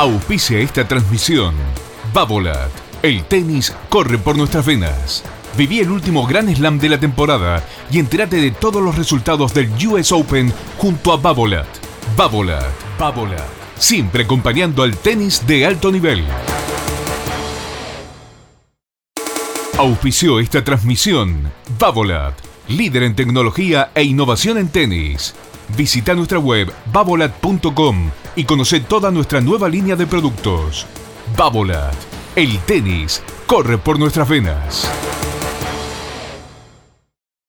Auspicia esta transmisión. Babolat. El tenis corre por nuestras venas. Viví el último Grand Slam de la temporada y entérate de todos los resultados del US Open junto a Babolat. Babolat. Babolat. Siempre acompañando al tenis de alto nivel. Auspició esta transmisión. Babolat. Líder en tecnología e innovación en tenis. Visita nuestra web babolat.com y conoce toda nuestra nueva línea de productos. Babolat, el tenis corre por nuestras venas.